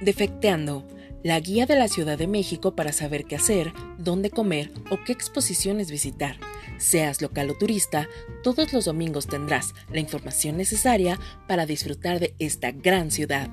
Defecteando, la guía de la Ciudad de México para saber qué hacer, dónde comer o qué exposiciones visitar. Seas local o turista, todos los domingos tendrás la información necesaria para disfrutar de esta gran ciudad.